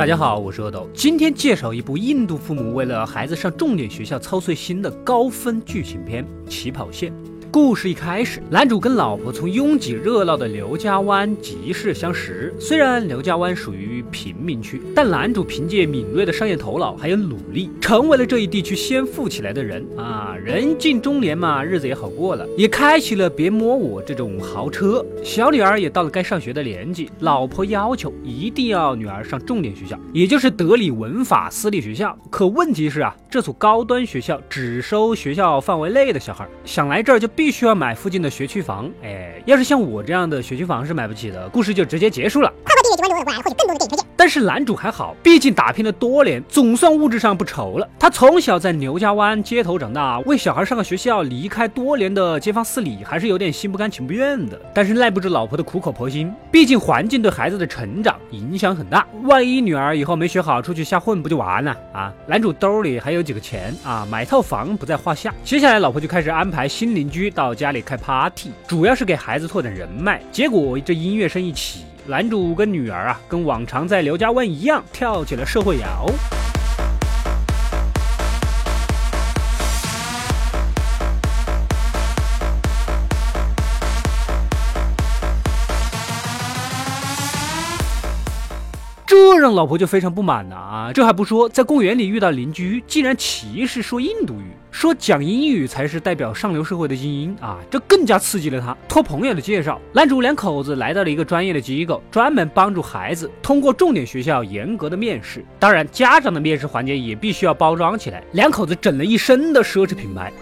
大家好，我是阿斗，今天介绍一部印度父母为了孩子上重点学校操碎心的高分剧情片《起跑线》。故事一开始，男主跟老婆从拥挤热闹的刘家湾集市相识。虽然刘家湾属于贫民区，但男主凭借敏锐的商业头脑还有努力，成为了这一地区先富起来的人啊！人近中年嘛，日子也好过了，也开启了别摸我这种豪车。小女儿也到了该上学的年纪，老婆要求一定要女儿上重点学校，也就是德里文法私立学校。可问题是啊，这所高端学校只收学校范围内的小孩，想来这儿就。必须要买附近的学区房，哎，要是像我这样的学区房是买不起的，故事就直接结束了。快订阅关注我，获取更多的电影推荐。但是男主还好，毕竟打拼了多年，总算物质上不愁了。他从小在牛家湾街头长大，为小孩上个学校，离开多年的街坊四里，还是有点心不甘情不愿的。但是耐不住老婆的苦口婆心，毕竟环境对孩子的成长影响很大。万一女儿以后没学好，出去瞎混，不就完了啊？男主兜里还有几个钱啊，买套房不在话下。接下来老婆就开始安排新邻居。到家里开 party，主要是给孩子拓展人脉。结果这音乐声一起，男主跟女儿啊，跟往常在刘家湾一样，跳起了社会摇。这让老婆就非常不满了啊！这还不说，在公园里遇到邻居，竟然歧视说印度语，说讲英语才是代表上流社会的精英啊！这更加刺激了他。托朋友的介绍，男主两口子来到了一个专业的机构，专门帮助孩子通过重点学校严格的面试。当然，家长的面试环节也必须要包装起来。两口子整了一身的奢侈品牌。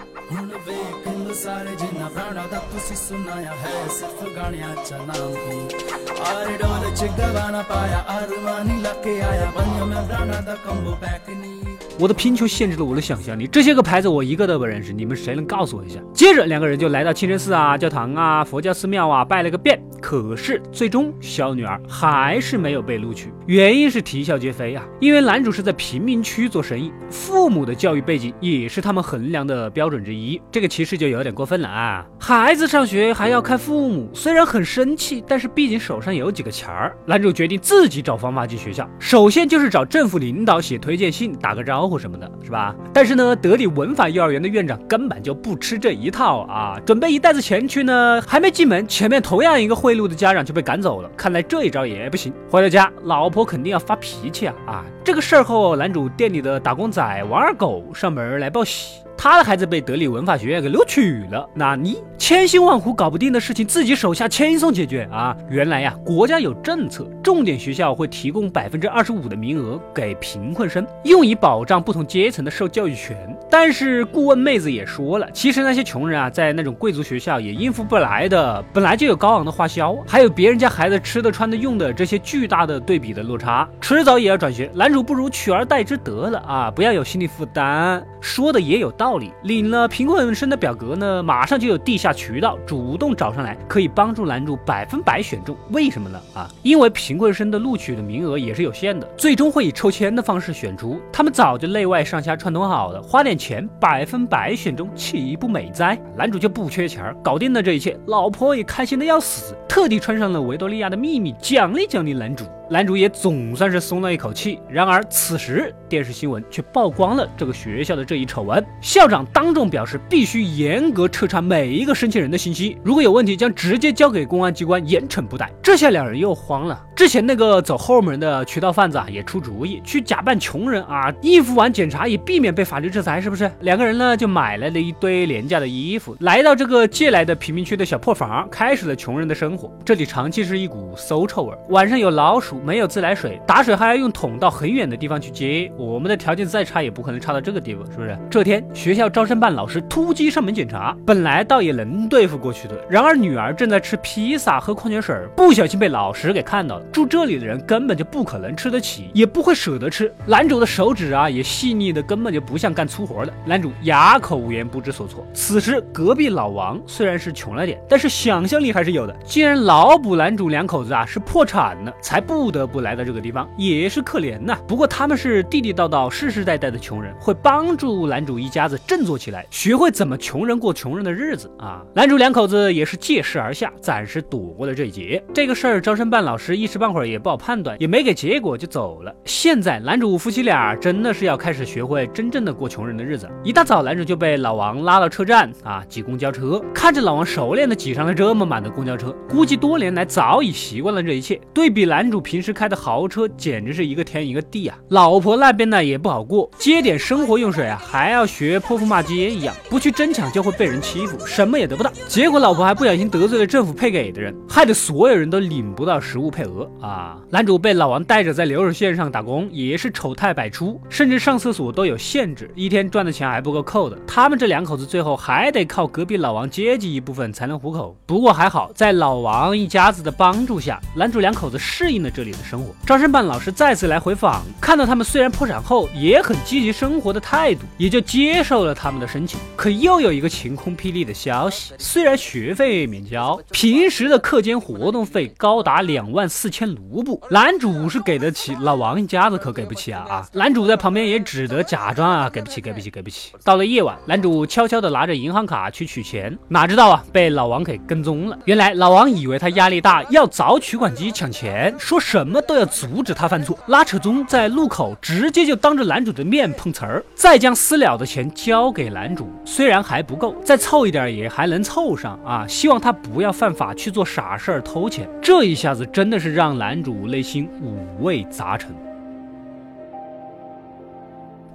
我的贫穷限制了我的想象力，这些个牌子我一个都不认识，你们谁能告诉我一下？接着两个人就来到清真寺啊、教堂啊、佛教寺庙啊，拜了个遍。可是最终小女儿还是没有被录取，原因是啼笑皆非啊！因为男主是在贫民区做生意，父母的教育背景也是他们衡量的标准之一，这个歧视就有点过分了啊！孩子上学还要看父母，虽然很生气，但是毕竟手上有几个钱儿，男主决定自己找方法进学校。首先就是找政府领导写推荐信，打个招呼或什么的，是吧？但是呢，德里文法幼儿园的院长根本就不吃这一套啊！准备一袋子钱去呢，还没进门，前面同样一个。贿赂的家长就被赶走了，看来这一招也不行。回到家，老婆肯定要发脾气啊！啊，这个事儿后，男主店里的打工仔王二狗上门来报喜。他的孩子被德里文法学院给录取了，那你千辛万苦搞不定的事情，自己手下轻松解决啊？原来呀，国家有政策，重点学校会提供百分之二十五的名额给贫困生，用以保障不同阶层的受教育权。但是顾问妹子也说了，其实那些穷人啊，在那种贵族学校也应付不来的，本来就有高昂的花销，还有别人家孩子吃的、穿的、用的这些巨大的对比的落差，迟早也要转学。男主不如取而代之得了啊，不要有心理负担。说的也有道道理，领了贫困生的表格呢，马上就有地下渠道主动找上来，可以帮助男主百分百选中。为什么呢？啊，因为贫困生的录取的名额也是有限的，最终会以抽签的方式选出。他们早就内外上下串通好了，花点钱百分百选中，岂不美哉？男主就不缺钱，搞定了这一切，老婆也开心的要死，特地穿上了维多利亚的秘密，奖励奖励男主。男主也总算是松了一口气。然而此时电视新闻却曝光了这个学校的这一丑闻，校长当众表示必须严格彻查每一个申请人的信息，如果有问题将直接交给公安机关严惩不贷。这下两人又慌了。之前那个走后门的渠道贩子啊也出主意，去假扮穷人啊，应付完检查也避免被法律制裁，是不是？两个人呢就买来了一堆廉价的衣服，来到这个借来的贫民区的小破房，开始了穷人的生活。这里长期是一股馊臭味，晚上有老鼠。没有自来水，打水还要用桶到很远的地方去接。我们的条件再差，也不可能差到这个地步，是不是？这天，学校招生办老师突击上门检查，本来倒也能对付过去的。然而，女儿正在吃披萨喝矿泉水，不小心被老师给看到了。住这里的人根本就不可能吃得起，也不会舍得吃。男主的手指啊，也细腻的根本就不像干粗活的。男主哑口无言，不知所措。此时，隔壁老王虽然是穷了点，但是想象力还是有的，竟然脑补男主两口子啊是破产了，才不。得不来到这个地方也是可怜呐。不过他们是地地道道、世世代代的穷人，会帮助男主一家子振作起来，学会怎么穷人过穷人的日子啊。男主两口子也是借势而下，暂时躲过了这一劫。这个事儿招生办老师一时时半会儿也不好判断，也没给结果就走了。现在男主夫妻俩真的是要开始学会真正的过穷人的日子。一大早，男主就被老王拉到车站啊挤公交车，看着老王熟练的挤上了这么满的公交车，估计多年来早已习惯了这一切。对比男主平时开的豪车，简直是一个天一个地啊！老婆那边呢也不好过，接点生活用水啊，还要学泼妇骂街一样，不去争抢就会被人欺负，什么也得不到。结果老婆还不小心得罪了政府配给的人，害得所有人都领不到食物配额啊！男主被老王带着在流水线上打工，也是丑态百出，甚至上厕所都有限制，一天赚的钱还不够扣的。他们这两口子最后还得靠隔壁老王接济一部分才能糊口。不过还好，在老王一家子的帮助下，男主两口子适应了这里的生活。招生办老师再次来回访，看到他们虽然破产后也很积极生活的态度，也就接受了他们的申请。可又有一个晴空霹雳的消息，虽然学费免交，平时的课间活动费高达两万四千卢布，男主是给得起，老王一家子可给不起啊啊！男主在旁边也只得假装啊，给不起，给不起，给不起。到了夜晚，男主悄悄的拿着银行卡去取钱，哪知道啊，被老王给跟踪了。原来老王以为他压力大，要找取款机抢钱，说什么都要阻止他犯错，拉扯中在路口直接就当着男主的面碰瓷儿，再将私了的钱交给男主，虽然还不够，再凑一点也还能凑上啊，希望他不要犯法去做傻事儿偷钱。这一下子真的是让男主内心五味杂陈。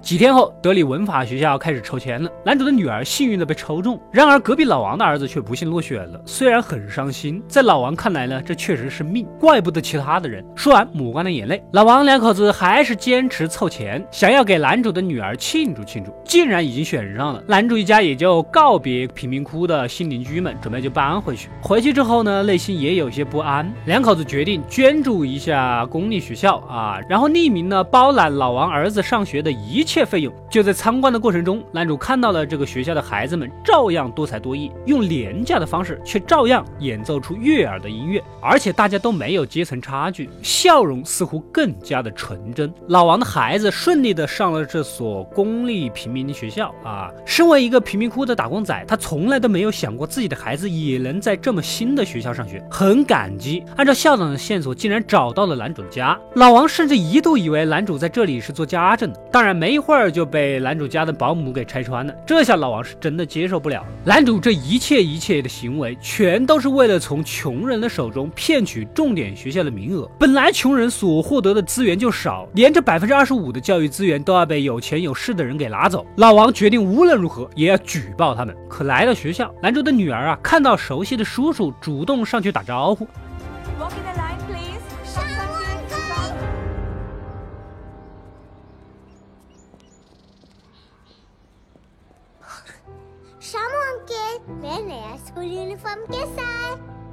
几天后，德里文法学校开始抽签了。男主的女儿幸运的被抽中，然而隔壁老王的儿子却不幸落选了。虽然很伤心，在老王看来呢，这确实是命，怪不得其他的人。说完，抹干了眼泪。老王两口子还是坚持凑钱，想要给男主的女儿庆祝庆祝。竟然已经选上了，男主一家也就告别贫民窟的新邻居们，准备就搬回去。回去之后呢，内心也有些不安。两口子决定捐助一下公立学校啊，然后匿名呢包揽老王儿子上学的一切。切费用就在参观的过程中，男主看到了这个学校的孩子们照样多才多艺，用廉价的方式却照样演奏出悦耳的音乐，而且大家都没有阶层差距，笑容似乎更加的纯真。老王的孩子顺利的上了这所公立平民学校啊，身为一个贫民窟的打工仔，他从来都没有想过自己的孩子也能在这么新的学校上学，很感激。按照校长的线索，竟然找到了男主的家。老王甚至一度以为男主在这里是做家政的，当然没有。会儿就被男主家的保姆给拆穿了，这下老王是真的接受不了。男主这一切一切的行为，全都是为了从穷人的手中骗取重点学校的名额。本来穷人所获得的资源就少，连这百分之二十五的教育资源都要被有钱有势的人给拿走。老王决定无论如何也要举报他们。可来到学校，男主的女儿啊，看到熟悉的叔叔，主动上去打招呼。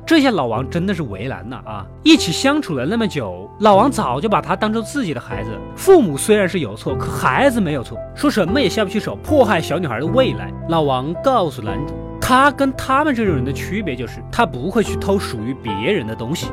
这下老王真的是为难了啊！一起相处了那么久，老王早就把他当做自己的孩子。父母虽然是有错，可孩子没有错，说什么也下不去手，迫害小女孩的未来。老王告诉男主，他跟他们这种人的区别就是，他不会去偷属于别人的东西。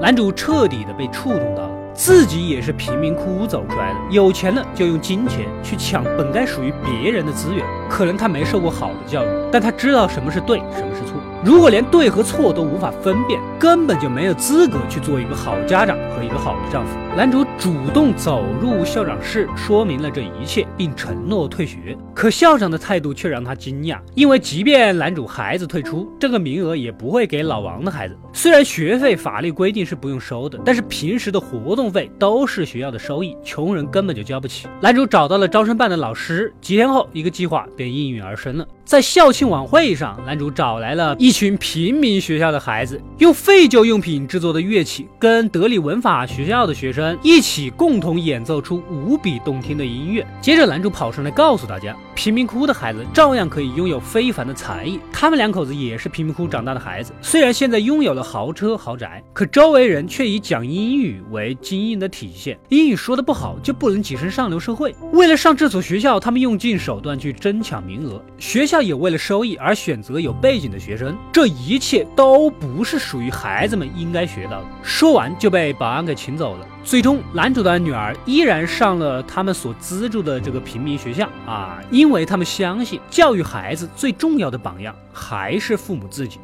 男主彻底的被触动到了。自己也是贫民窟走出来的，有钱了就用金钱去抢本该属于别人的资源。可能他没受过好的教育，但他知道什么是对，什么是错。如果连对和错都无法分辨，根本就没有资格去做一个好家长和一个好的丈夫。男主主动走入校长室，说明了这一切，并承诺退学。可校长的态度却让他惊讶，因为即便男主孩子退出，这个名额也不会给老王的孩子。虽然学费法律规定是不用收的，但是平时的活动费都是学校的收益，穷人根本就交不起。男主找到了招生办的老师，几天后，一个计划便应运而生了。在校庆晚会上，男主找来了一群平民学校的孩子，用废旧用品制作的乐器，跟德里文法学校的学生一起共同演奏出无比动听的音乐。接着，男主跑上来告诉大家，贫民窟的孩子照样可以拥有非凡的才艺。他们两口子也是贫民窟长大的孩子，虽然现在拥有了豪车豪宅，可周围人却以讲英语为精英的体现。英语说的不好就不能跻身上流社会。为了上这所学校，他们用尽手段去争抢名额。学校。也为了收益而选择有背景的学生，这一切都不是属于孩子们应该学到的。说完就被保安给请走了。最终，男主的女儿依然上了他们所资助的这个平民学校啊，因为他们相信教育孩子最重要的榜样还是父母自己。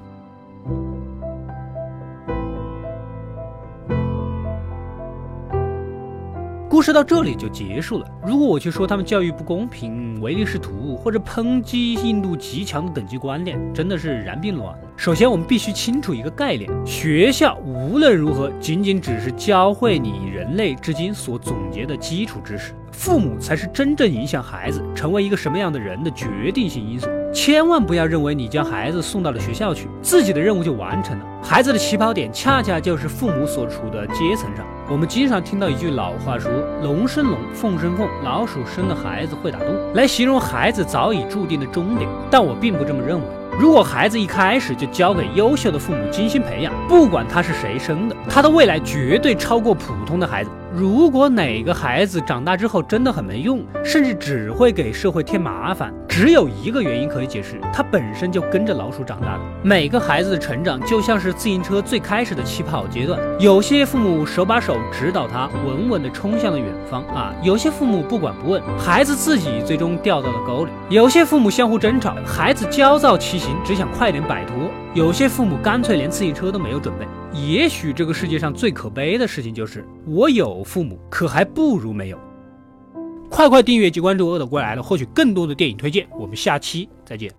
故事到这里就结束了。如果我去说他们教育不公平、唯利是图，或者抨击印度极强的等级观念，真的是然并卵。首先，我们必须清楚一个概念：学校无论如何，仅仅只是教会你人类至今所总结的基础知识，父母才是真正影响孩子成为一个什么样的人的决定性因素。千万不要认为你将孩子送到了学校去，自己的任务就完成了。孩子的起跑点恰恰就是父母所处的阶层上。我们经常听到一句老话说：“龙生龙，凤生凤，老鼠生的孩子会打洞”，来形容孩子早已注定的终点。但我并不这么认为。如果孩子一开始就交给优秀的父母精心培养，不管他是谁生的，他的未来绝对超过普通的孩子。如果哪个孩子长大之后真的很没用，甚至只会给社会添麻烦，只有一个原因可以解释：他本身就跟着老鼠长大的。每个孩子的成长就像是自行车最开始的起跑阶段，有些父母手把手指导他，稳稳地冲向了远方啊；有些父母不管不问，孩子自己最终掉到了沟里；有些父母相互争吵，孩子焦躁骑行，只想快点摆脱；有些父母干脆连自行车都没有准备。也许这个世界上最可悲的事情就是，我有父母，可还不如没有。快快订阅及关注“饿的过来了”，获取更多的电影推荐。我们下期再见。